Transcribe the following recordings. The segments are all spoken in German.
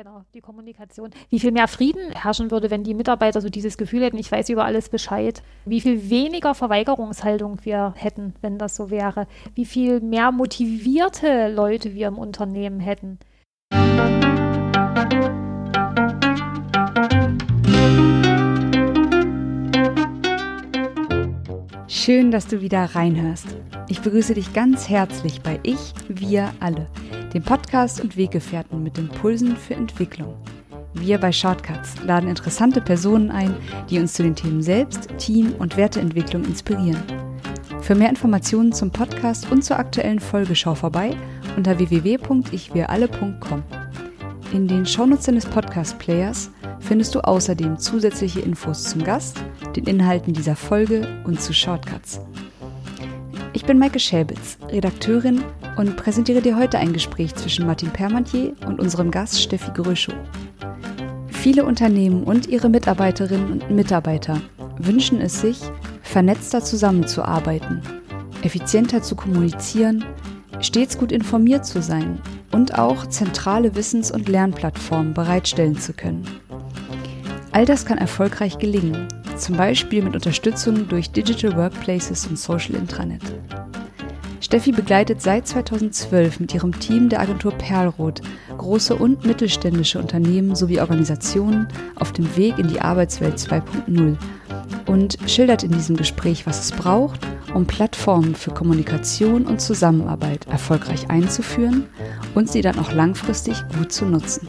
Genau, die Kommunikation. Wie viel mehr Frieden herrschen würde, wenn die Mitarbeiter so dieses Gefühl hätten, ich weiß über alles Bescheid. Wie viel weniger Verweigerungshaltung wir hätten, wenn das so wäre. Wie viel mehr motivierte Leute wir im Unternehmen hätten. Schön, dass du wieder reinhörst. Ich begrüße dich ganz herzlich bei Ich, Wir alle, dem Podcast und Weggefährten mit Impulsen für Entwicklung. Wir bei Shortcuts laden interessante Personen ein, die uns zu den Themen Selbst, Team und Werteentwicklung inspirieren. Für mehr Informationen zum Podcast und zur aktuellen Folge schau vorbei unter www.ichwiralle.com. In den Shownotes des Podcast-Players findest du außerdem zusätzliche Infos zum Gast, den Inhalten dieser Folge und zu Shortcuts. Ich bin Maike Schäbitz, Redakteurin und präsentiere dir heute ein Gespräch zwischen Martin Permantier und unserem Gast Steffi Gröschow. Viele Unternehmen und ihre Mitarbeiterinnen und Mitarbeiter wünschen es sich, vernetzter zusammenzuarbeiten, effizienter zu kommunizieren, stets gut informiert zu sein und auch zentrale Wissens- und Lernplattformen bereitstellen zu können. All das kann erfolgreich gelingen, zum Beispiel mit Unterstützung durch Digital Workplaces und Social Intranet. Steffi begleitet seit 2012 mit ihrem Team der Agentur Perlroth große und mittelständische Unternehmen sowie Organisationen auf dem Weg in die Arbeitswelt 2.0 und schildert in diesem Gespräch, was es braucht, um Plattformen für Kommunikation und Zusammenarbeit erfolgreich einzuführen und sie dann auch langfristig gut zu nutzen.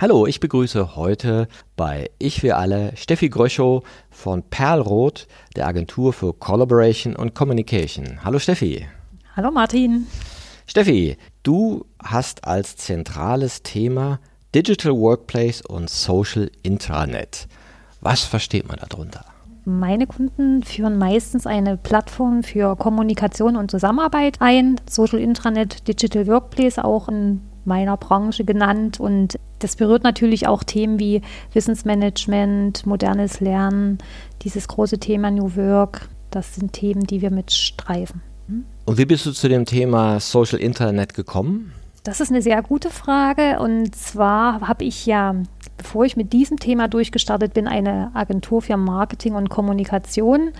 Hallo, ich begrüße heute bei Ich für alle Steffi Gröschow von Perlroth, der Agentur für Collaboration und Communication. Hallo Steffi. Hallo Martin. Steffi, du hast als zentrales Thema Digital Workplace und Social Intranet. Was versteht man darunter? Meine Kunden führen meistens eine Plattform für Kommunikation und Zusammenarbeit ein. Social Intranet, Digital Workplace auch ein meiner Branche genannt. Und das berührt natürlich auch Themen wie Wissensmanagement, modernes Lernen, dieses große Thema New Work. Das sind Themen, die wir mitstreifen. Und wie bist du zu dem Thema Social Internet gekommen? Das ist eine sehr gute Frage. Und zwar habe ich ja, bevor ich mit diesem Thema durchgestartet bin, eine Agentur für Marketing und Kommunikation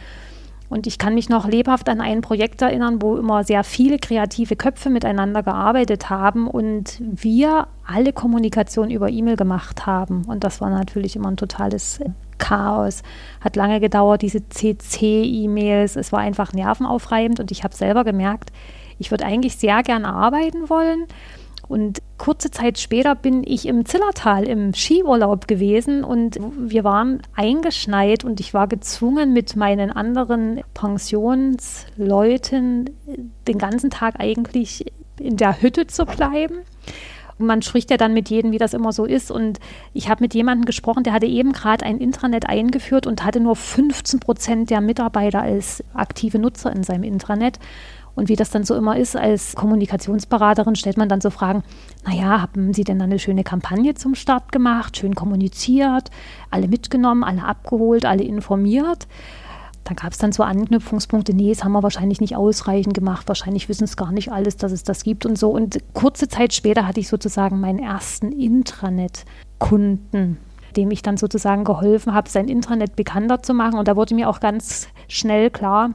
und ich kann mich noch lebhaft an ein Projekt erinnern, wo immer sehr viele kreative Köpfe miteinander gearbeitet haben und wir alle Kommunikation über E-Mail gemacht haben. Und das war natürlich immer ein totales Chaos. Hat lange gedauert, diese CC-E-Mails. Es war einfach nervenaufreibend und ich habe selber gemerkt, ich würde eigentlich sehr gern arbeiten wollen. Und kurze Zeit später bin ich im Zillertal im Skiurlaub gewesen und wir waren eingeschneit und ich war gezwungen, mit meinen anderen Pensionsleuten den ganzen Tag eigentlich in der Hütte zu bleiben. Und man spricht ja dann mit jedem, wie das immer so ist. Und ich habe mit jemandem gesprochen, der hatte eben gerade ein Intranet eingeführt und hatte nur 15 Prozent der Mitarbeiter als aktive Nutzer in seinem Intranet. Und wie das dann so immer ist, als Kommunikationsberaterin stellt man dann so Fragen, naja, haben Sie denn eine schöne Kampagne zum Start gemacht, schön kommuniziert, alle mitgenommen, alle abgeholt, alle informiert? Da gab es dann so Anknüpfungspunkte, nee, das haben wir wahrscheinlich nicht ausreichend gemacht, wahrscheinlich wissen es gar nicht alles, dass es das gibt und so. Und kurze Zeit später hatte ich sozusagen meinen ersten Intranet-Kunden, dem ich dann sozusagen geholfen habe, sein Intranet bekannter zu machen. Und da wurde mir auch ganz schnell klar,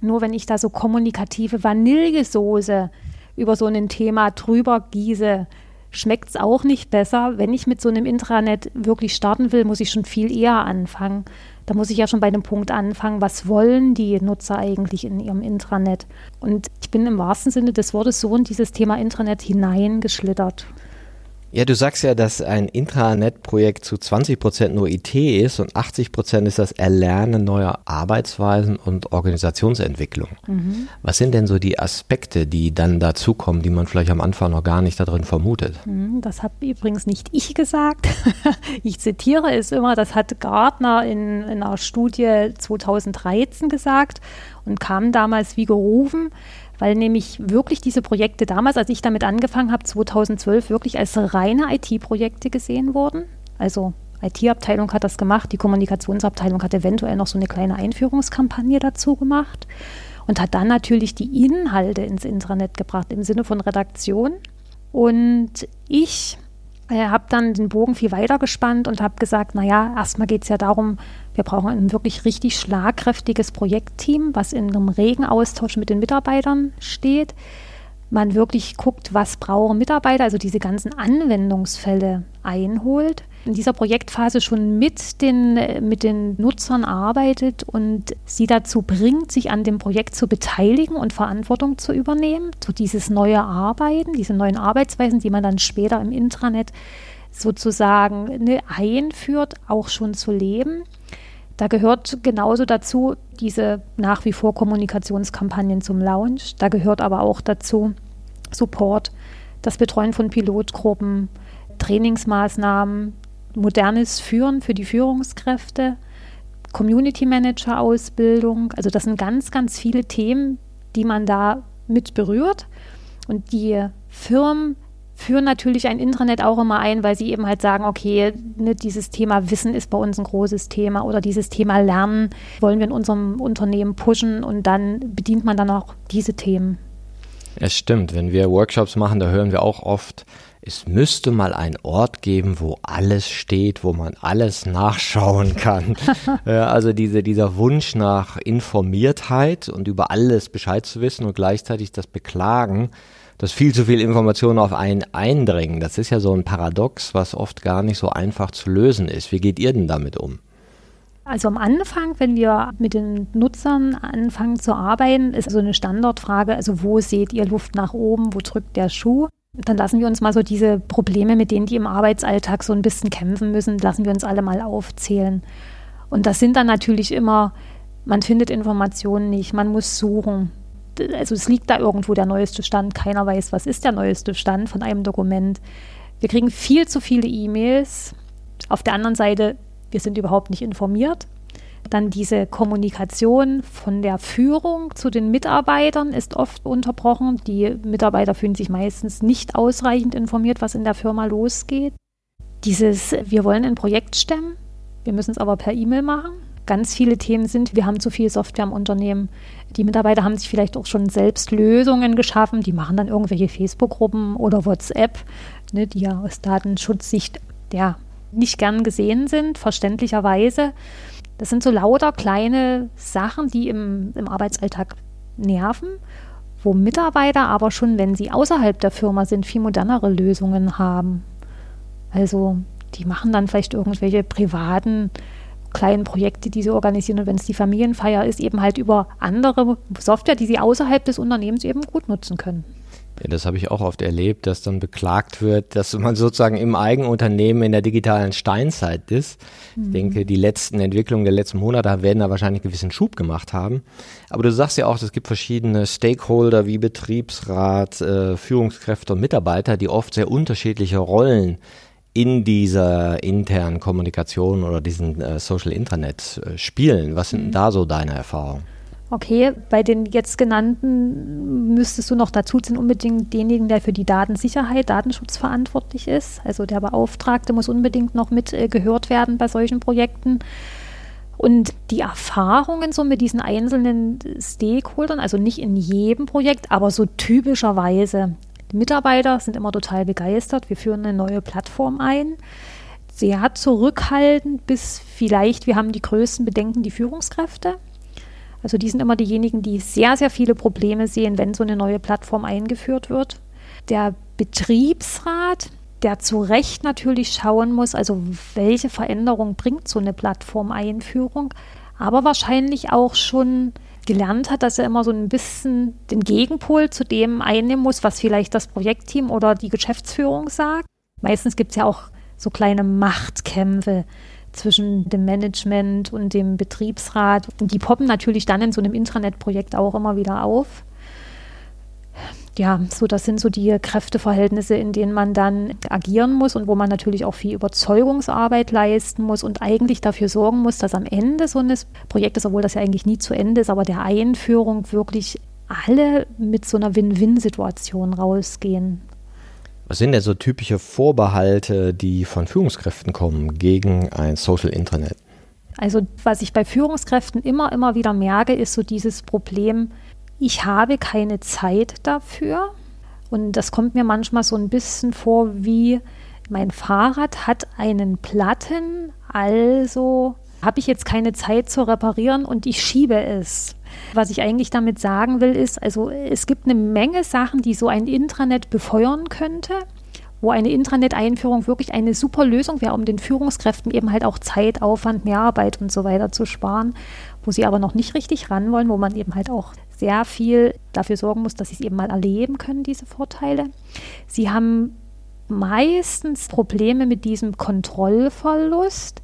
nur wenn ich da so kommunikative Vanillesoße über so ein Thema drüber gieße, schmeckt es auch nicht besser. Wenn ich mit so einem Intranet wirklich starten will, muss ich schon viel eher anfangen. Da muss ich ja schon bei dem Punkt anfangen, was wollen die Nutzer eigentlich in ihrem Intranet? Und ich bin im wahrsten Sinne des Wortes so in dieses Thema Intranet hineingeschlittert. Ja, du sagst ja, dass ein Intranet-Projekt zu 20 Prozent nur IT ist und 80 Prozent ist das Erlernen neuer Arbeitsweisen und Organisationsentwicklung. Mhm. Was sind denn so die Aspekte, die dann dazukommen, die man vielleicht am Anfang noch gar nicht darin vermutet? Mhm, das habe übrigens nicht ich gesagt. ich zitiere es immer, das hat Gartner in, in einer Studie 2013 gesagt und kam damals wie gerufen weil nämlich wirklich diese Projekte damals, als ich damit angefangen habe, 2012, wirklich als reine IT-Projekte gesehen wurden. Also IT-Abteilung hat das gemacht, die Kommunikationsabteilung hat eventuell noch so eine kleine Einführungskampagne dazu gemacht und hat dann natürlich die Inhalte ins Intranet gebracht im Sinne von Redaktion. Und ich äh, habe dann den Bogen viel weiter gespannt und habe gesagt, naja, erstmal geht es ja darum, wir brauchen ein wirklich richtig schlagkräftiges Projektteam, was in einem regen Austausch mit den Mitarbeitern steht. Man wirklich guckt, was brauchen Mitarbeiter, also diese ganzen Anwendungsfälle einholt. In dieser Projektphase schon mit den, mit den Nutzern arbeitet und sie dazu bringt, sich an dem Projekt zu beteiligen und Verantwortung zu übernehmen. So dieses neue Arbeiten, diese neuen Arbeitsweisen, die man dann später im Intranet sozusagen ne, einführt, auch schon zu leben. Da gehört genauso dazu diese nach wie vor Kommunikationskampagnen zum Lounge. Da gehört aber auch dazu Support, das Betreuen von Pilotgruppen, Trainingsmaßnahmen, modernes Führen für die Führungskräfte, Community Manager Ausbildung. Also das sind ganz, ganz viele Themen, die man da mit berührt. Und die Firmen führen natürlich ein Intranet auch immer ein, weil sie eben halt sagen, okay, ne, dieses Thema Wissen ist bei uns ein großes Thema oder dieses Thema Lernen wollen wir in unserem Unternehmen pushen und dann bedient man dann auch diese Themen. Es stimmt, wenn wir Workshops machen, da hören wir auch oft, es müsste mal einen Ort geben, wo alles steht, wo man alles nachschauen kann. also diese, dieser Wunsch nach Informiertheit und über alles Bescheid zu wissen und gleichzeitig das Beklagen, dass viel zu viel Informationen auf einen eindringen. Das ist ja so ein Paradox, was oft gar nicht so einfach zu lösen ist. Wie geht ihr denn damit um? Also am Anfang, wenn wir mit den Nutzern anfangen zu arbeiten, ist so eine Standardfrage, also wo seht ihr Luft nach oben, wo drückt der Schuh? Dann lassen wir uns mal so diese Probleme, mit denen die im Arbeitsalltag so ein bisschen kämpfen müssen, lassen wir uns alle mal aufzählen. Und das sind dann natürlich immer, man findet Informationen nicht, man muss suchen also es liegt da irgendwo der neueste Stand. Keiner weiß, was ist der neueste Stand von einem Dokument. Wir kriegen viel zu viele E-Mails. Auf der anderen Seite, wir sind überhaupt nicht informiert. Dann diese Kommunikation von der Führung zu den Mitarbeitern ist oft unterbrochen. Die Mitarbeiter fühlen sich meistens nicht ausreichend informiert, was in der Firma losgeht. Dieses, wir wollen ein Projekt stemmen, wir müssen es aber per E-Mail machen ganz viele Themen sind, wir haben zu viel Software im Unternehmen. Die Mitarbeiter haben sich vielleicht auch schon selbst Lösungen geschaffen, die machen dann irgendwelche Facebook-Gruppen oder WhatsApp, ne, die ja aus Datenschutzsicht ja, nicht gern gesehen sind, verständlicherweise. Das sind so lauter kleine Sachen, die im, im Arbeitsalltag nerven, wo Mitarbeiter aber schon, wenn sie außerhalb der Firma sind, viel modernere Lösungen haben. Also die machen dann vielleicht irgendwelche privaten kleinen Projekte, die sie organisieren und wenn es die Familienfeier ist, eben halt über andere Software, die sie außerhalb des Unternehmens eben gut nutzen können. Ja, das habe ich auch oft erlebt, dass dann beklagt wird, dass man sozusagen im eigenen Unternehmen in der digitalen Steinzeit ist. Mhm. Ich denke, die letzten Entwicklungen der letzten Monate werden da wahrscheinlich einen gewissen Schub gemacht haben. Aber du sagst ja auch, es gibt verschiedene Stakeholder wie Betriebsrat, äh, Führungskräfte und Mitarbeiter, die oft sehr unterschiedliche Rollen in dieser internen Kommunikation oder diesen äh, Social Intranet äh, spielen. Was sind mhm. da so deine Erfahrungen? Okay, bei den jetzt genannten müsstest du noch dazu ziehen, unbedingt denjenigen, der für die Datensicherheit, Datenschutz verantwortlich ist. Also der Beauftragte muss unbedingt noch mit äh, gehört werden bei solchen Projekten. Und die Erfahrungen so mit diesen einzelnen Stakeholdern, also nicht in jedem Projekt, aber so typischerweise die Mitarbeiter sind immer total begeistert. Wir führen eine neue Plattform ein. Sehr zurückhaltend bis vielleicht, wir haben die größten Bedenken, die Führungskräfte. Also die sind immer diejenigen, die sehr, sehr viele Probleme sehen, wenn so eine neue Plattform eingeführt wird. Der Betriebsrat, der zu Recht natürlich schauen muss, also welche Veränderung bringt so eine Plattformeinführung, aber wahrscheinlich auch schon gelernt hat, dass er immer so ein bisschen den Gegenpol zu dem einnehmen muss, was vielleicht das Projektteam oder die Geschäftsführung sagt. Meistens gibt es ja auch so kleine Machtkämpfe zwischen dem Management und dem Betriebsrat. Die poppen natürlich dann in so einem Intranet-Projekt auch immer wieder auf. Ja, so das sind so die Kräfteverhältnisse, in denen man dann agieren muss und wo man natürlich auch viel Überzeugungsarbeit leisten muss und eigentlich dafür sorgen muss, dass am Ende so eines Projektes, obwohl das ja eigentlich nie zu Ende ist, aber der Einführung wirklich alle mit so einer Win-Win-Situation rausgehen. Was sind denn so typische Vorbehalte, die von Führungskräften kommen gegen ein Social Intranet? Also was ich bei Führungskräften immer, immer wieder merke, ist so dieses Problem, ich habe keine Zeit dafür. Und das kommt mir manchmal so ein bisschen vor wie, mein Fahrrad hat einen Platten, also habe ich jetzt keine Zeit zu reparieren und ich schiebe es. Was ich eigentlich damit sagen will, ist, also es gibt eine Menge Sachen, die so ein Intranet befeuern könnte, wo eine Intranet-Einführung wirklich eine super Lösung wäre, um den Führungskräften eben halt auch Zeit, Aufwand, Mehrarbeit und so weiter zu sparen, wo sie aber noch nicht richtig ran wollen, wo man eben halt auch sehr viel dafür sorgen muss, dass sie es eben mal erleben können, diese Vorteile. Sie haben meistens Probleme mit diesem Kontrollverlust.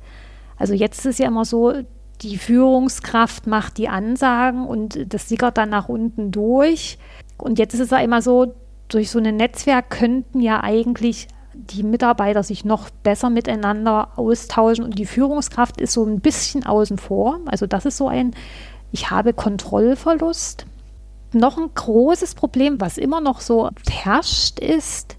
Also jetzt ist es ja immer so, die Führungskraft macht die Ansagen und das sickert dann nach unten durch. Und jetzt ist es ja immer so, durch so ein Netzwerk könnten ja eigentlich die Mitarbeiter sich noch besser miteinander austauschen und die Führungskraft ist so ein bisschen außen vor. Also das ist so ein, ich habe Kontrollverlust. Noch ein großes Problem, was immer noch so herrscht, ist,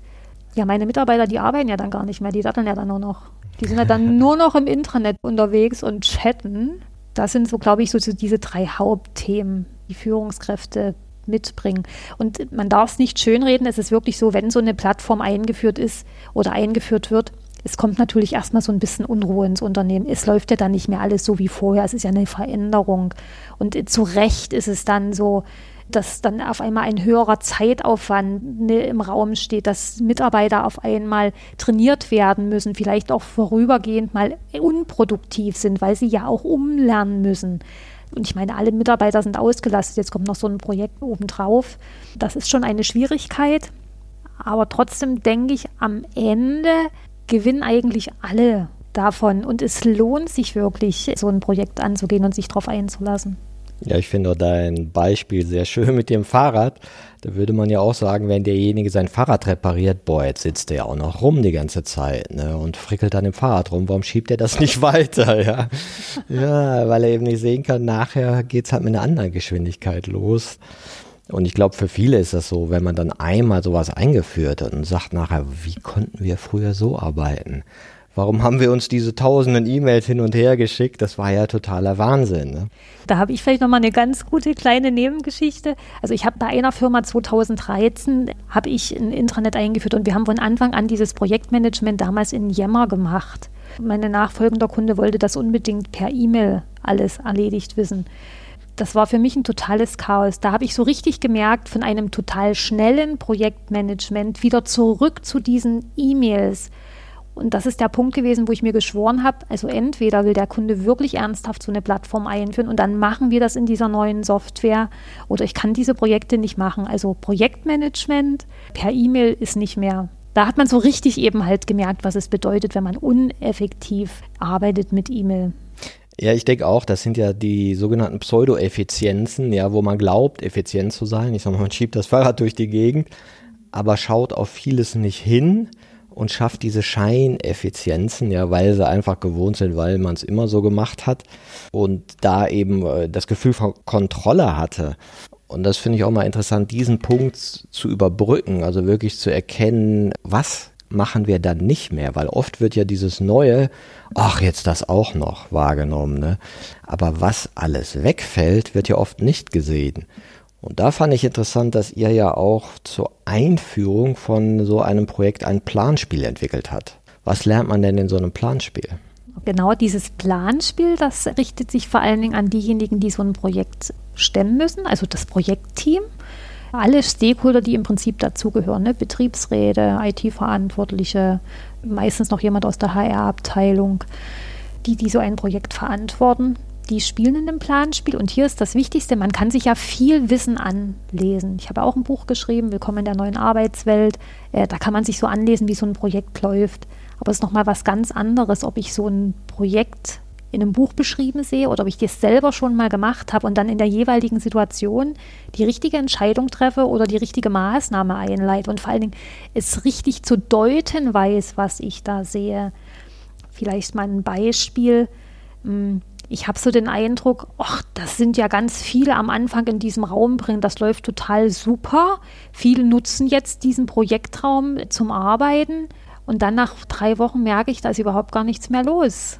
ja, meine Mitarbeiter, die arbeiten ja dann gar nicht mehr, die datteln ja dann nur noch. Die sind ja dann nur noch im Intranet unterwegs und chatten das sind so, glaube ich, so, so diese drei Hauptthemen, die Führungskräfte mitbringen. Und man darf es nicht schönreden, es ist wirklich so, wenn so eine Plattform eingeführt ist oder eingeführt wird, es kommt natürlich erstmal so ein bisschen Unruhe ins Unternehmen. Es läuft ja dann nicht mehr alles so wie vorher. Es ist ja eine Veränderung. Und zu Recht ist es dann so, dass dann auf einmal ein höherer Zeitaufwand ne, im Raum steht, dass Mitarbeiter auf einmal trainiert werden müssen, vielleicht auch vorübergehend mal unproduktiv sind, weil sie ja auch umlernen müssen. Und ich meine, alle Mitarbeiter sind ausgelastet. Jetzt kommt noch so ein Projekt obendrauf. Das ist schon eine Schwierigkeit. Aber trotzdem denke ich, am Ende gewinnen eigentlich alle davon. Und es lohnt sich wirklich, so ein Projekt anzugehen und sich darauf einzulassen. Ja, ich finde dein Beispiel sehr schön mit dem Fahrrad. Da würde man ja auch sagen, wenn derjenige sein Fahrrad repariert, boah, jetzt sitzt der ja auch noch rum die ganze Zeit ne, und frickelt an dem Fahrrad rum. Warum schiebt er das nicht weiter? Ja, ja weil er eben nicht sehen kann, nachher geht es halt mit einer anderen Geschwindigkeit los. Und ich glaube, für viele ist das so, wenn man dann einmal sowas eingeführt hat und sagt nachher, wie konnten wir früher so arbeiten? Warum haben wir uns diese tausenden E-Mails hin und her geschickt? Das war ja totaler Wahnsinn. Ne? Da habe ich vielleicht noch mal eine ganz gute kleine Nebengeschichte. Also ich habe bei einer Firma 2013 habe ich ein Intranet eingeführt und wir haben von Anfang an dieses Projektmanagement damals in Yammer gemacht. Meine nachfolgende Kunde wollte das unbedingt per E-Mail alles erledigt wissen. Das war für mich ein totales Chaos. Da habe ich so richtig gemerkt, von einem total schnellen Projektmanagement wieder zurück zu diesen E-Mails und das ist der Punkt gewesen, wo ich mir geschworen habe, also entweder will der Kunde wirklich ernsthaft so eine Plattform einführen und dann machen wir das in dieser neuen Software oder ich kann diese Projekte nicht machen. Also Projektmanagement per E-Mail ist nicht mehr. Da hat man so richtig eben halt gemerkt, was es bedeutet, wenn man uneffektiv arbeitet mit E-Mail. Ja, ich denke auch, das sind ja die sogenannten Pseudo-Effizienzen, ja, wo man glaubt, effizient zu sein. Ich sag mal, man schiebt das Fahrrad durch die Gegend, aber schaut auf vieles nicht hin und schafft diese Scheineffizienzen, ja, weil sie einfach gewohnt sind, weil man es immer so gemacht hat und da eben äh, das Gefühl von Kontrolle hatte. Und das finde ich auch mal interessant, diesen Punkt zu überbrücken, also wirklich zu erkennen, was machen wir dann nicht mehr, weil oft wird ja dieses Neue, ach, jetzt das auch noch wahrgenommen, ne? Aber was alles wegfällt, wird ja oft nicht gesehen. Und da fand ich interessant, dass ihr ja auch zur Einführung von so einem Projekt ein Planspiel entwickelt hat. Was lernt man denn in so einem Planspiel? Genau dieses Planspiel, das richtet sich vor allen Dingen an diejenigen, die so ein Projekt stemmen müssen, also das Projektteam. Alle Stakeholder, die im Prinzip dazugehören, ne? Betriebsräte, IT-Verantwortliche, meistens noch jemand aus der HR-Abteilung, die, die so ein Projekt verantworten die spielen in dem Planspiel und hier ist das Wichtigste, man kann sich ja viel Wissen anlesen. Ich habe auch ein Buch geschrieben, Willkommen in der neuen Arbeitswelt. Äh, da kann man sich so anlesen, wie so ein Projekt läuft. Aber es ist nochmal was ganz anderes, ob ich so ein Projekt in einem Buch beschrieben sehe oder ob ich das selber schon mal gemacht habe und dann in der jeweiligen Situation die richtige Entscheidung treffe oder die richtige Maßnahme einleite und vor allen Dingen es richtig zu deuten weiß, was ich da sehe. Vielleicht mal ein Beispiel. Hm, ich habe so den Eindruck, ach, das sind ja ganz viele am Anfang in diesem Raum bringen, das läuft total super. Viele nutzen jetzt diesen Projektraum zum Arbeiten und dann nach drei Wochen merke ich, da ist überhaupt gar nichts mehr los.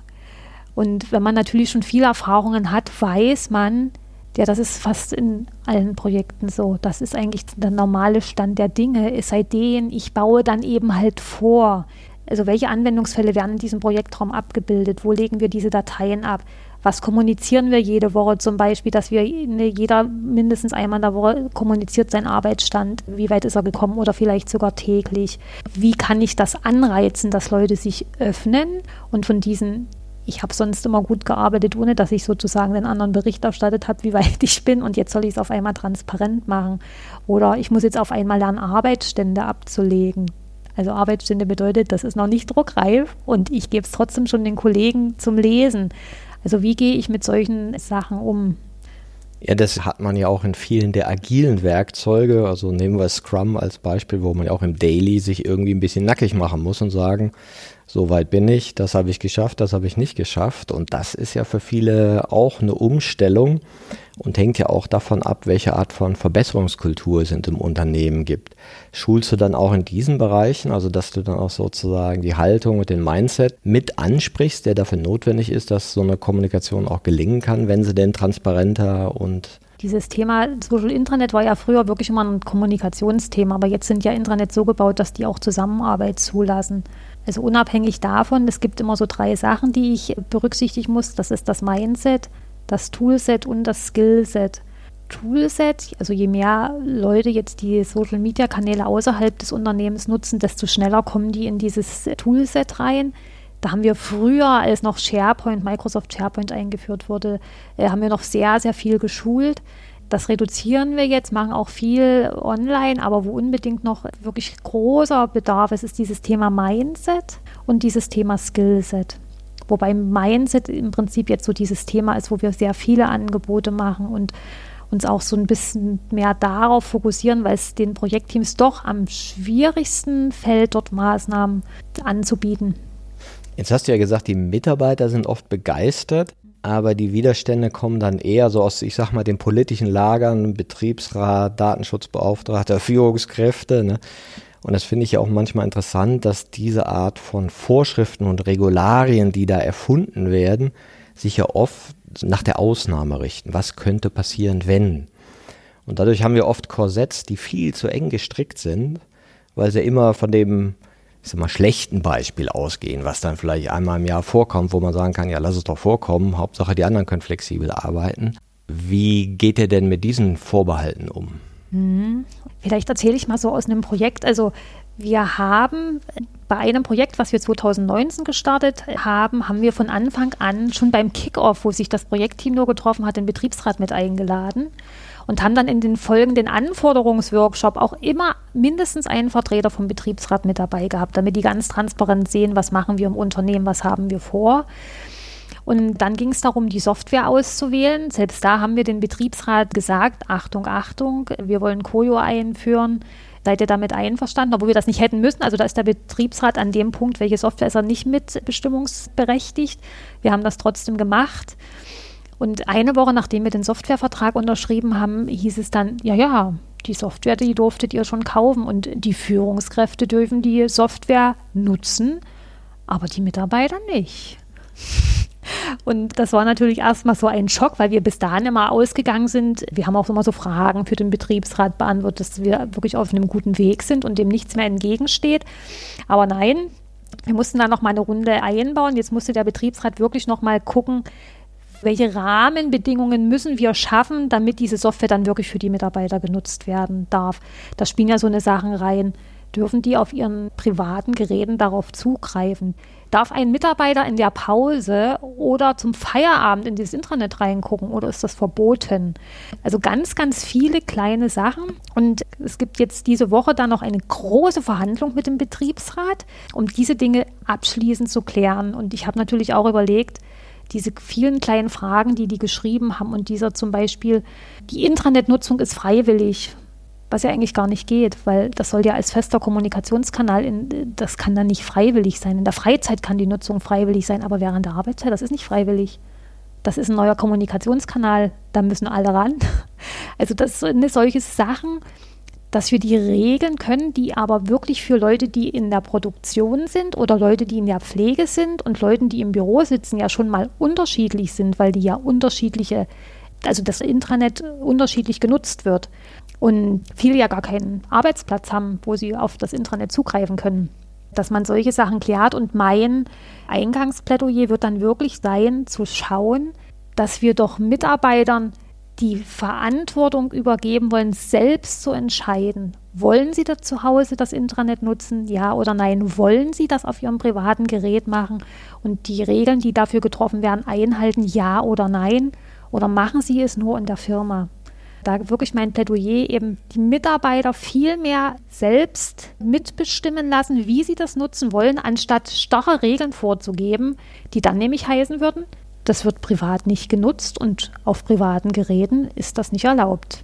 Und wenn man natürlich schon viele Erfahrungen hat, weiß man, ja, das ist fast in allen Projekten so. Das ist eigentlich der normale Stand der Dinge. Es sei denn, ich baue dann eben halt vor. Also welche Anwendungsfälle werden in diesem Projektraum abgebildet? Wo legen wir diese Dateien ab? Was kommunizieren wir jede Woche? Zum Beispiel, dass wir jeder mindestens einmal in der Woche kommuniziert seinen Arbeitsstand. Wie weit ist er gekommen oder vielleicht sogar täglich? Wie kann ich das anreizen, dass Leute sich öffnen und von diesen ich habe sonst immer gut gearbeitet, ohne dass ich sozusagen den anderen Bericht erstattet habe, wie weit ich bin und jetzt soll ich es auf einmal transparent machen. Oder ich muss jetzt auf einmal lernen, Arbeitsstände abzulegen. Also Arbeitsstände bedeutet, das ist noch nicht druckreif und ich gebe es trotzdem schon den Kollegen zum Lesen. Also wie gehe ich mit solchen Sachen um? Ja, das hat man ja auch in vielen der agilen Werkzeuge. Also nehmen wir Scrum als Beispiel, wo man ja auch im Daily sich irgendwie ein bisschen nackig machen muss und sagen, so weit bin ich, das habe ich geschafft, das habe ich nicht geschafft. Und das ist ja für viele auch eine Umstellung und hängt ja auch davon ab, welche Art von Verbesserungskultur es dem Unternehmen gibt. Schulst du dann auch in diesen Bereichen, also dass du dann auch sozusagen die Haltung und den Mindset mit ansprichst, der dafür notwendig ist, dass so eine Kommunikation auch gelingen kann, wenn sie denn transparenter und dieses Thema Social Intranet war ja früher wirklich immer ein Kommunikationsthema, aber jetzt sind ja Intranet so gebaut, dass die auch Zusammenarbeit zulassen. Also unabhängig davon, es gibt immer so drei Sachen, die ich berücksichtigen muss. Das ist das Mindset, das Toolset und das Skillset. Toolset, also je mehr Leute jetzt die Social-Media-Kanäle außerhalb des Unternehmens nutzen, desto schneller kommen die in dieses Toolset rein. Da haben wir früher, als noch SharePoint, Microsoft SharePoint eingeführt wurde, äh, haben wir noch sehr, sehr viel geschult. Das reduzieren wir jetzt, machen auch viel online, aber wo unbedingt noch wirklich großer Bedarf ist, ist dieses Thema Mindset und dieses Thema Skillset. Wobei Mindset im Prinzip jetzt so dieses Thema ist, wo wir sehr viele Angebote machen und uns auch so ein bisschen mehr darauf fokussieren, weil es den Projektteams doch am schwierigsten fällt, dort Maßnahmen anzubieten. Jetzt hast du ja gesagt, die Mitarbeiter sind oft begeistert aber die Widerstände kommen dann eher so aus, ich sag mal, den politischen Lagern, Betriebsrat, Datenschutzbeauftragter, Führungskräfte. Ne? Und das finde ich ja auch manchmal interessant, dass diese Art von Vorschriften und Regularien, die da erfunden werden, sich ja oft nach der Ausnahme richten. Was könnte passieren, wenn? Und dadurch haben wir oft Korsetts, die viel zu eng gestrickt sind, weil sie immer von dem ich sag mal, schlechten Beispiel ausgehen, was dann vielleicht einmal im Jahr vorkommt, wo man sagen kann, ja, lass es doch vorkommen, Hauptsache die anderen können flexibel arbeiten. Wie geht ihr denn mit diesen Vorbehalten um? Hm. Vielleicht erzähle ich mal so aus einem Projekt. Also wir haben bei einem Projekt, was wir 2019 gestartet haben, haben wir von Anfang an schon beim Kickoff, wo sich das Projektteam nur getroffen hat, den Betriebsrat mit eingeladen und haben dann in den folgenden Anforderungsworkshop auch immer mindestens einen Vertreter vom Betriebsrat mit dabei gehabt, damit die ganz transparent sehen, was machen wir im Unternehmen, was haben wir vor. Und dann ging es darum, die Software auszuwählen. Selbst da haben wir den Betriebsrat gesagt, Achtung, Achtung, wir wollen Koyo einführen. Seid ihr damit einverstanden, obwohl wir das nicht hätten müssen? Also da ist der Betriebsrat an dem Punkt, welche Software ist er nicht mitbestimmungsberechtigt. Wir haben das trotzdem gemacht. Und eine Woche nachdem wir den Softwarevertrag unterschrieben haben, hieß es dann, ja, ja, die Software, die durftet ihr schon kaufen und die Führungskräfte dürfen die Software nutzen, aber die Mitarbeiter nicht. Und das war natürlich erstmal so ein Schock, weil wir bis dahin immer ausgegangen sind. Wir haben auch immer so Fragen für den Betriebsrat beantwortet, dass wir wirklich auf einem guten Weg sind und dem nichts mehr entgegensteht. Aber nein, wir mussten dann noch mal eine Runde einbauen. Jetzt musste der Betriebsrat wirklich noch mal gucken, welche Rahmenbedingungen müssen wir schaffen, damit diese Software dann wirklich für die Mitarbeiter genutzt werden darf. Da spielen ja so eine Sachen rein dürfen die auf ihren privaten Geräten darauf zugreifen. Darf ein Mitarbeiter in der Pause oder zum Feierabend in das Intranet reingucken oder ist das verboten? Also ganz, ganz viele kleine Sachen. Und es gibt jetzt diese Woche dann noch eine große Verhandlung mit dem Betriebsrat, um diese Dinge abschließend zu klären. Und ich habe natürlich auch überlegt, diese vielen kleinen Fragen, die die geschrieben haben und dieser zum Beispiel, die Intranet-Nutzung ist freiwillig was ja eigentlich gar nicht geht, weil das soll ja als fester Kommunikationskanal, in, das kann dann nicht freiwillig sein. In der Freizeit kann die Nutzung freiwillig sein, aber während der Arbeitszeit, das ist nicht freiwillig. Das ist ein neuer Kommunikationskanal, da müssen alle ran. Also das sind solche Sachen, dass wir die regeln können, die aber wirklich für Leute, die in der Produktion sind oder Leute, die in der Pflege sind und Leuten, die im Büro sitzen, ja schon mal unterschiedlich sind, weil die ja unterschiedliche, also das Intranet unterschiedlich genutzt wird und viele ja gar keinen Arbeitsplatz haben, wo sie auf das Intranet zugreifen können. Dass man solche Sachen klärt und mein Eingangsplädoyer wird dann wirklich sein, zu schauen, dass wir doch Mitarbeitern die Verantwortung übergeben wollen, selbst zu entscheiden. Wollen sie da zu Hause das Intranet nutzen? Ja oder nein? Wollen sie das auf ihrem privaten Gerät machen und die Regeln, die dafür getroffen werden, einhalten? Ja oder nein? Oder machen sie es nur in der Firma? da wirklich mein Plädoyer eben die Mitarbeiter viel mehr selbst mitbestimmen lassen, wie sie das nutzen wollen, anstatt starre Regeln vorzugeben, die dann nämlich heißen würden, das wird privat nicht genutzt und auf privaten Geräten ist das nicht erlaubt.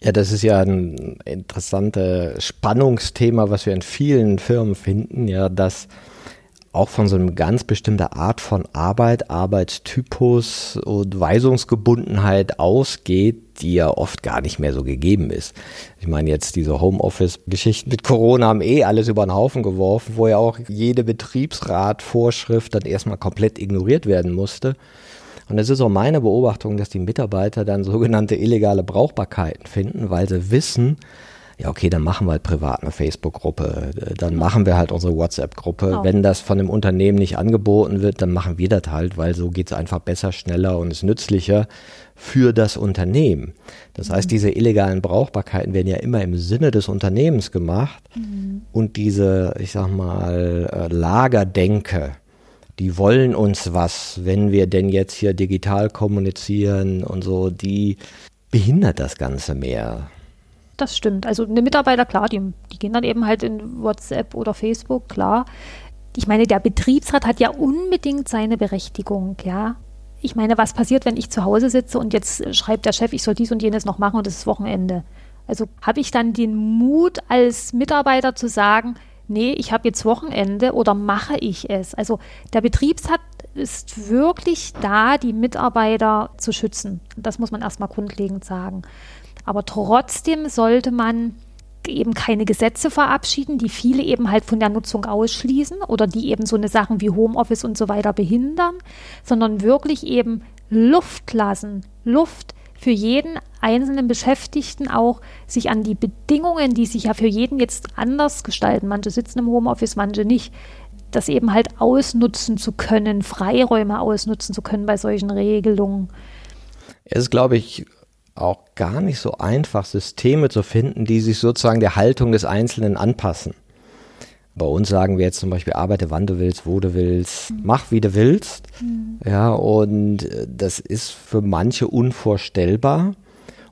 Ja, das ist ja ein interessantes Spannungsthema, was wir in vielen Firmen finden, ja, dass auch von so einer ganz bestimmten Art von Arbeit, Arbeitstypus und Weisungsgebundenheit ausgeht, die ja oft gar nicht mehr so gegeben ist. Ich meine jetzt diese Homeoffice-Geschichten mit Corona haben eh alles über den Haufen geworfen, wo ja auch jede Betriebsratvorschrift dann erstmal komplett ignoriert werden musste. Und es ist auch meine Beobachtung, dass die Mitarbeiter dann sogenannte illegale Brauchbarkeiten finden, weil sie wissen, ja, okay, dann machen wir halt privat eine Facebook-Gruppe, dann machen wir halt unsere WhatsApp-Gruppe. Oh. Wenn das von dem Unternehmen nicht angeboten wird, dann machen wir das halt, weil so geht es einfach besser, schneller und ist nützlicher für das Unternehmen. Das mhm. heißt, diese illegalen Brauchbarkeiten werden ja immer im Sinne des Unternehmens gemacht mhm. und diese, ich sag mal, äh, Lagerdenke, die wollen uns was, wenn wir denn jetzt hier digital kommunizieren und so, die behindert das Ganze mehr das stimmt. Also eine Mitarbeiter, klar, die, die gehen dann eben halt in WhatsApp oder Facebook, klar. Ich meine, der Betriebsrat hat ja unbedingt seine Berechtigung, ja. Ich meine, was passiert, wenn ich zu Hause sitze und jetzt schreibt der Chef, ich soll dies und jenes noch machen und es ist Wochenende? Also habe ich dann den Mut als Mitarbeiter zu sagen, nee, ich habe jetzt Wochenende oder mache ich es? Also der Betriebsrat ist wirklich da, die Mitarbeiter zu schützen. Das muss man erstmal grundlegend sagen. Aber trotzdem sollte man eben keine Gesetze verabschieden, die viele eben halt von der Nutzung ausschließen oder die eben so eine Sachen wie Homeoffice und so weiter behindern, sondern wirklich eben Luft lassen, Luft für jeden einzelnen Beschäftigten auch, sich an die Bedingungen, die sich ja für jeden jetzt anders gestalten, manche sitzen im Homeoffice, manche nicht, das eben halt ausnutzen zu können, Freiräume ausnutzen zu können bei solchen Regelungen. Es ist, glaube ich, auch gar nicht so einfach, Systeme zu finden, die sich sozusagen der Haltung des Einzelnen anpassen. Bei uns sagen wir jetzt zum Beispiel, arbeite wann du willst, wo du willst, mhm. mach wie du willst. Mhm. Ja, und äh, das ist für manche unvorstellbar.